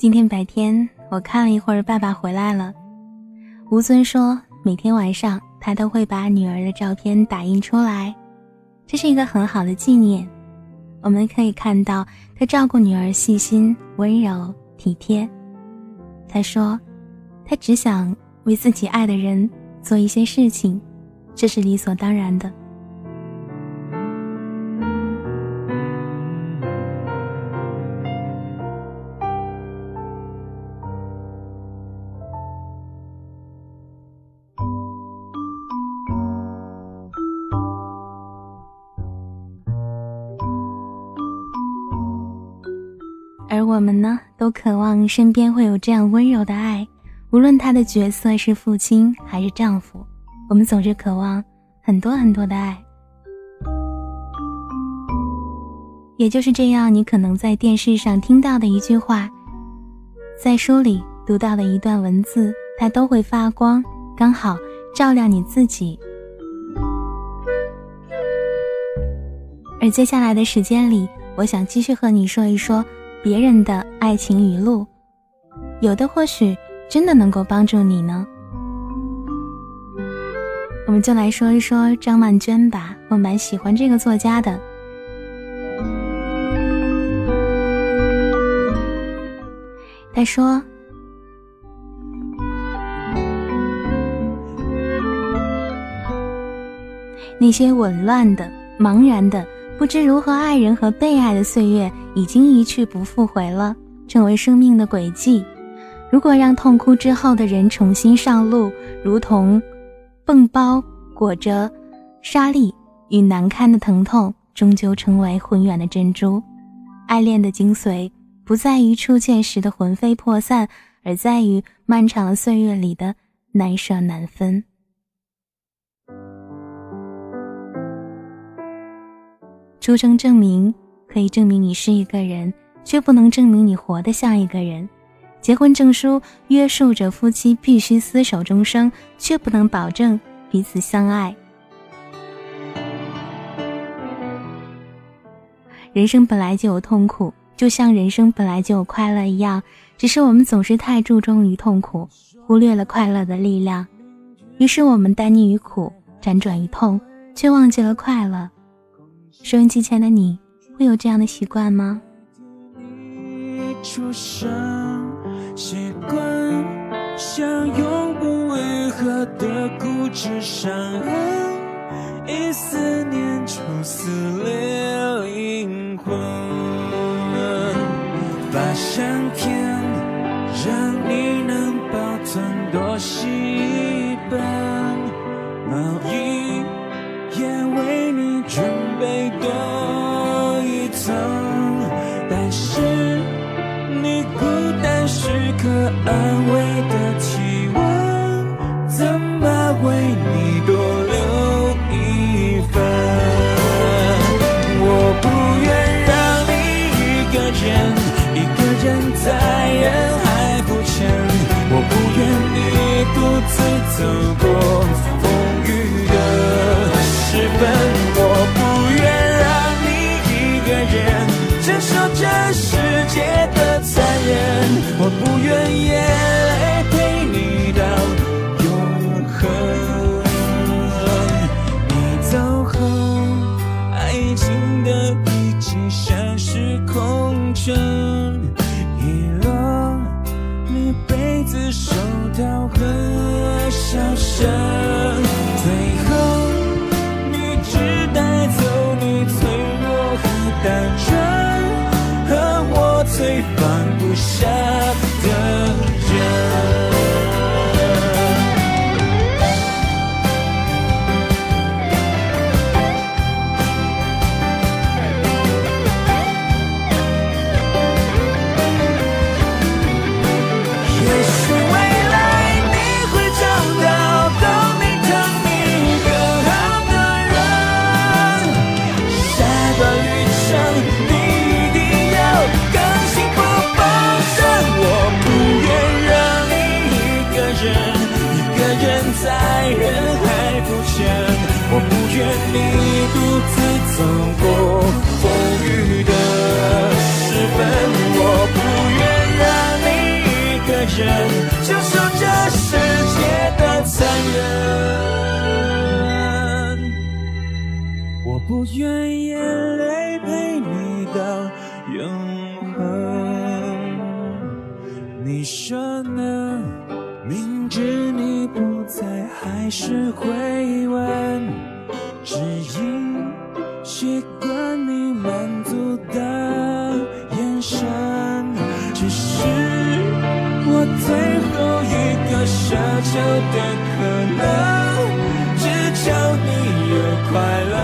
今天白天我看了一会儿，爸爸回来了。吴尊说，每天晚上他都会把女儿的照片打印出来，这是一个很好的纪念。我们可以看到他照顾女儿细心、温柔、体贴。他说，他只想为自己爱的人做一些事情，这是理所当然的。我们呢，都渴望身边会有这样温柔的爱，无论他的角色是父亲还是丈夫，我们总是渴望很多很多的爱。也就是这样，你可能在电视上听到的一句话，在书里读到的一段文字，它都会发光，刚好照亮你自己。而接下来的时间里，我想继续和你说一说。别人的爱情语录，有的或许真的能够帮助你呢。我们就来说一说张曼娟吧，我蛮喜欢这个作家的。他说：“那些紊乱的、茫然的。”不知如何爱人和被爱的岁月已经一去不复回了，成为生命的轨迹。如果让痛哭之后的人重新上路，如同蹦包裹着沙粒与难堪的疼痛，终究成为浑圆的珍珠。爱恋的精髓不在于初见时的魂飞魄散，而在于漫长的岁月里的难舍难分。出生证明可以证明你是一个人，却不能证明你活得像一个人。结婚证书约束着夫妻必须厮守终生，却不能保证彼此相爱。人生本来就有痛苦，就像人生本来就有快乐一样，只是我们总是太注重于痛苦，忽略了快乐的力量。于是我们耽溺于苦，辗转于痛，却忘记了快乐。收音机前的你，会有这样的习惯吗？出生习惯像永不愈合的固执伤痕，一思念就撕裂灵魂。把相片让你能保存多细本，可安慰的体温，怎么为你多留一份？我不愿让你一个人，一个人在人海浮沉，我不愿你独自走过我不愿眼泪陪你到永恒。你走后，爱情的笔记像是空城，遗落你被子、手套和笑声，最后你只带走你脆弱和单纯。和我最放是回问，只因习惯你满足的眼神。只是我最后一个奢求的可能，只求你有快乐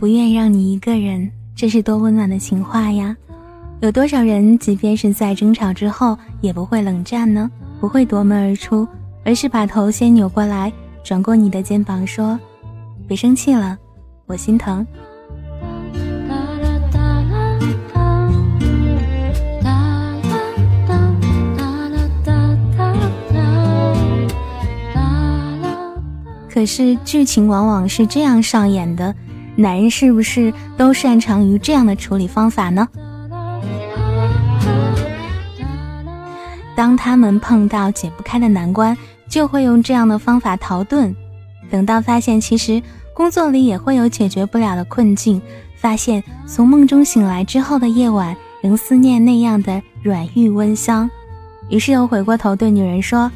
不愿让你一个人，这是多温暖的情话呀！有多少人，即便是在争吵之后，也不会冷战呢？不会夺门而出，而是把头先扭过来，转过你的肩膀说：“别生气了，我心疼。”可是剧情往往是这样上演的，男人是不是都擅长于这样的处理方法呢？当他们碰到解不开的难关，就会用这样的方法逃遁。等到发现其实工作里也会有解决不了的困境，发现从梦中醒来之后的夜晚仍思念那样的软玉温香，于是又回过头对女人说。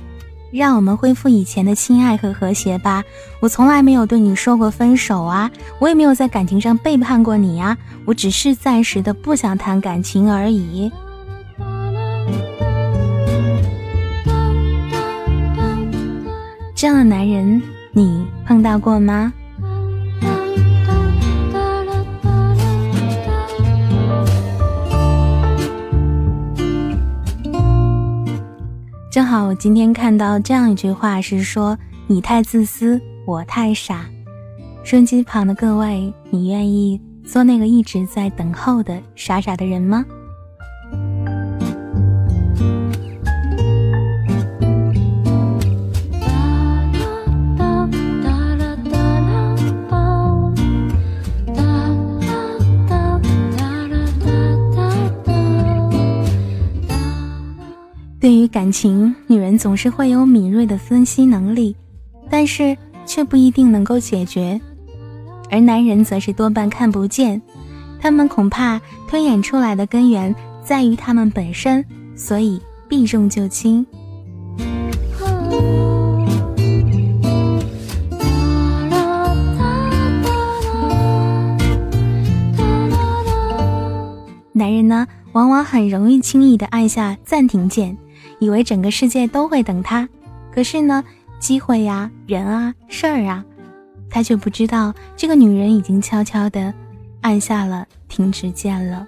让我们恢复以前的亲爱和和谐吧。我从来没有对你说过分手啊，我也没有在感情上背叛过你呀，我只是暂时的不想谈感情而已。这样的男人，你碰到过吗？正好我今天看到这样一句话，是说你太自私，我太傻。收音机旁的各位，你愿意做那个一直在等候的傻傻的人吗？感情，女人总是会有敏锐的分析能力，但是却不一定能够解决；而男人则是多半看不见，他们恐怕推演出来的根源在于他们本身，所以避重就轻。男人呢，往往很容易轻易的按下暂停键。以为整个世界都会等他，可是呢，机会呀、人啊、事儿啊，他却不知道这个女人已经悄悄地按下了停止键了。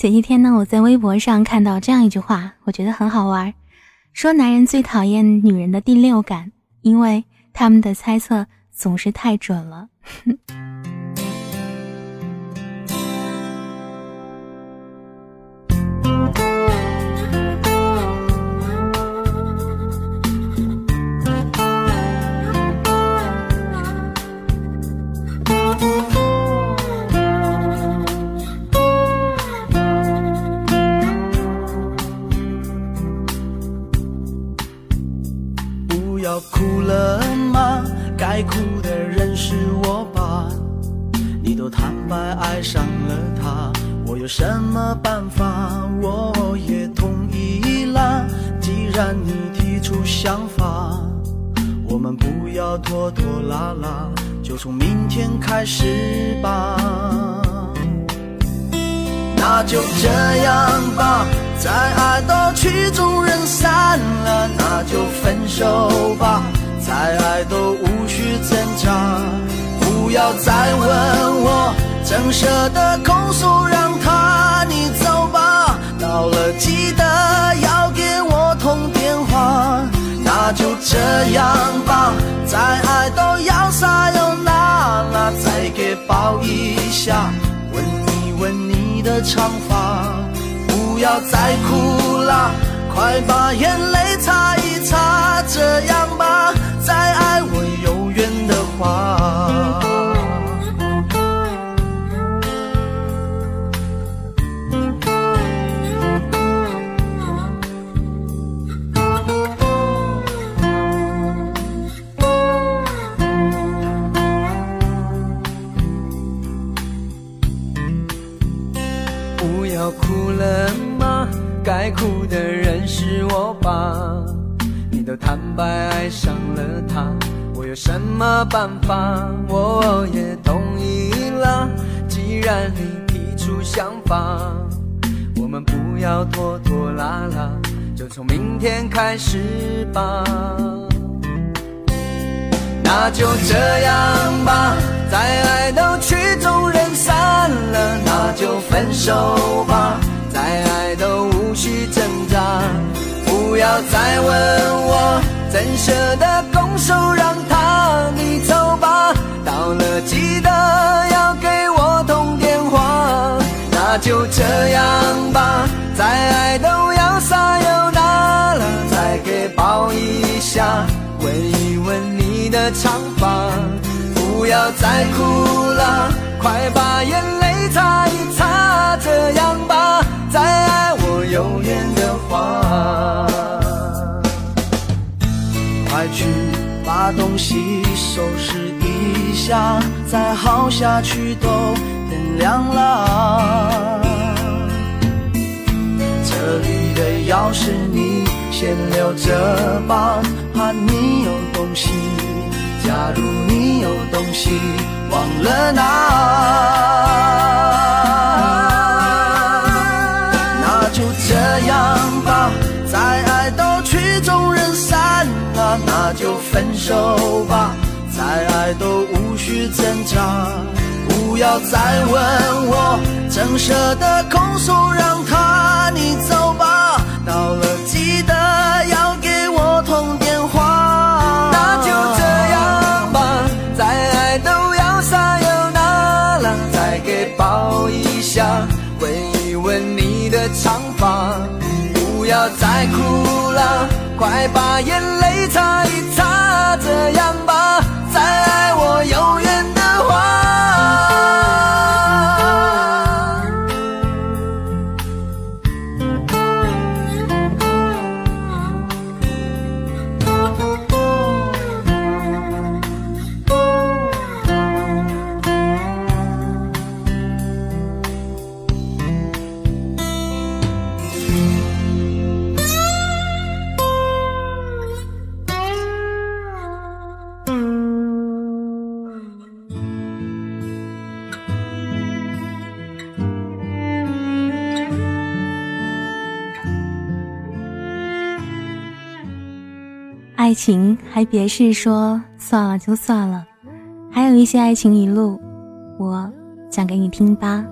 前几天呢，我在微博上看到这样一句话，我觉得很好玩，说男人最讨厌女人的第六感，因为他们的猜测总是太准了。不要哭了，这样吧，再爱到曲终人散了，那就分手吧。再爱都无需挣扎，不要再问我，怎舍得控诉，让他你走吧。到了记得要给我通电话，那就这样吧。再爱都要撒又那拉，再给抱一下，吻一吻你的长发，不要再哭啦，快把眼泪擦一擦，这样吧。再爱我有缘的话，手吧，再爱都无需挣扎。不要再问我，怎舍得拱手让他你走吧。到了记得要给我通电话，那就这样吧。再爱都要撒又那了，再给抱一下，吻一吻你的长发。不要再哭了，快把眼泪擦，这样吧。再爱我有缘的话。快去把东西收拾一下，再耗下去都天亮了。这里的钥匙你先留着吧，怕你有东西。假如你有东西忘了拿，手吧，再爱都无需挣扎。不要再问我，怎舍得空手，让他你走吧。到了记得要给我通电话。那就这样吧，再爱都要撒又那拉，再给抱一下，吻一吻你的长发。不要再哭了，快把眼爱情还别是说算了就算了，还有一些爱情语录，我讲给你听吧。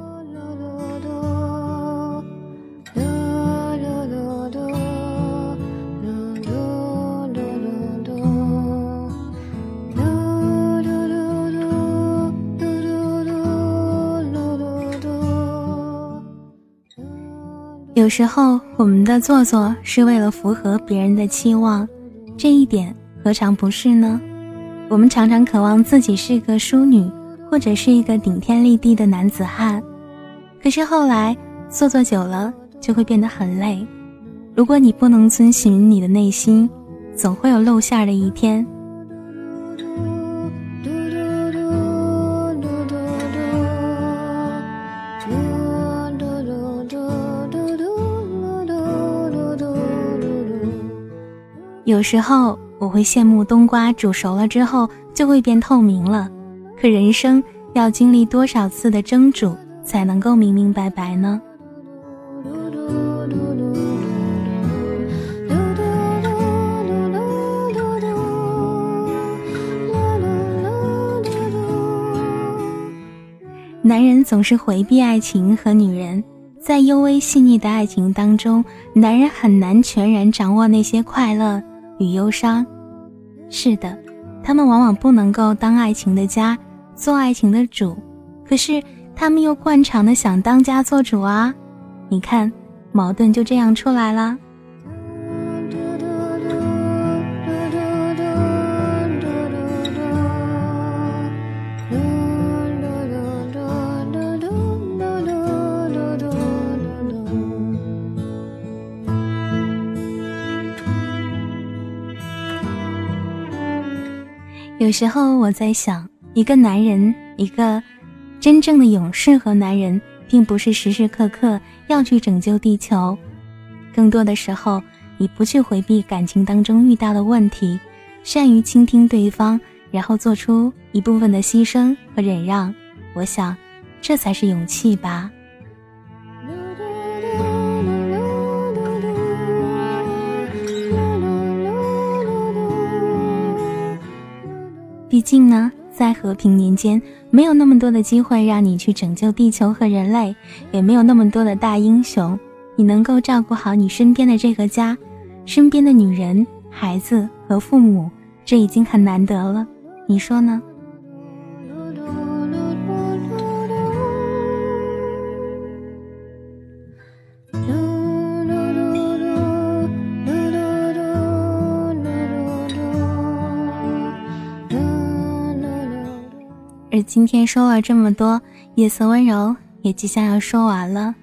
有时候，我们的做作是为了符合别人的期望。这一点何尝不是呢？我们常常渴望自己是个淑女，或者是一个顶天立地的男子汉，可是后来做做久了就会变得很累。如果你不能遵循你的内心，总会有露馅的一天。有时候我会羡慕冬瓜煮熟了之后就会变透明了，可人生要经历多少次的蒸煮才能够明明白白呢？男人总是回避爱情和女人，在幽微细腻的爱情当中，男人很难全然掌握那些快乐与忧伤。是的，他们往往不能够当爱情的家，做爱情的主，可是他们又惯常的想当家做主啊！你看，矛盾就这样出来了。有时候我在想，一个男人，一个真正的勇士和男人，并不是时时刻刻要去拯救地球，更多的时候，你不去回避感情当中遇到的问题，善于倾听对方，然后做出一部分的牺牲和忍让，我想，这才是勇气吧。毕竟呢，在和平年间，没有那么多的机会让你去拯救地球和人类，也没有那么多的大英雄，你能够照顾好你身边的这个家，身边的女人、孩子和父母，这已经很难得了。你说呢？今天说了这么多，夜色温柔也即将要说完了，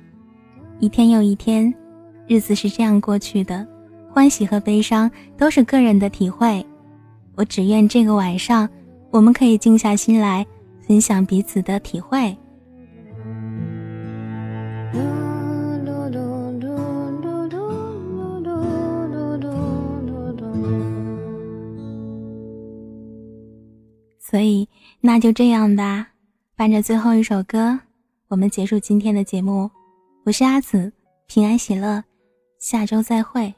一天又一天，日子是这样过去的，欢喜和悲伤都是个人的体会。我只愿这个晚上，我们可以静下心来，分享彼此的体会。所以，那就这样吧。伴着最后一首歌，我们结束今天的节目。我是阿紫，平安喜乐，下周再会。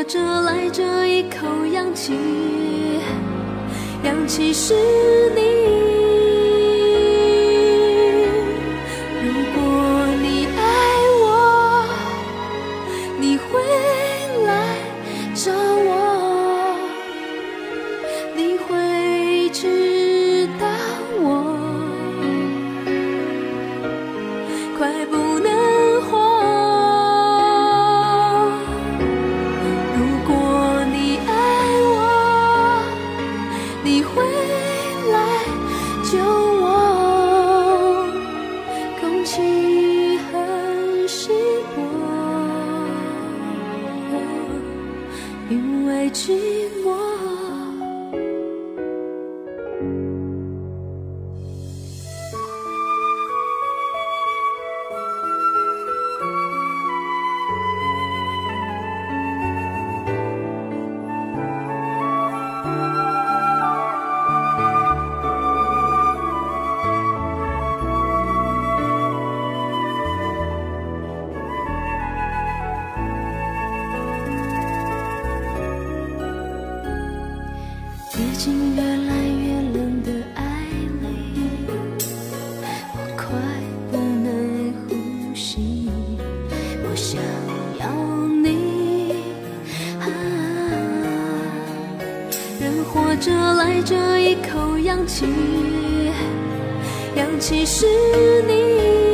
活着来这一口氧气，氧气是你。因带着一口氧气，氧气是你。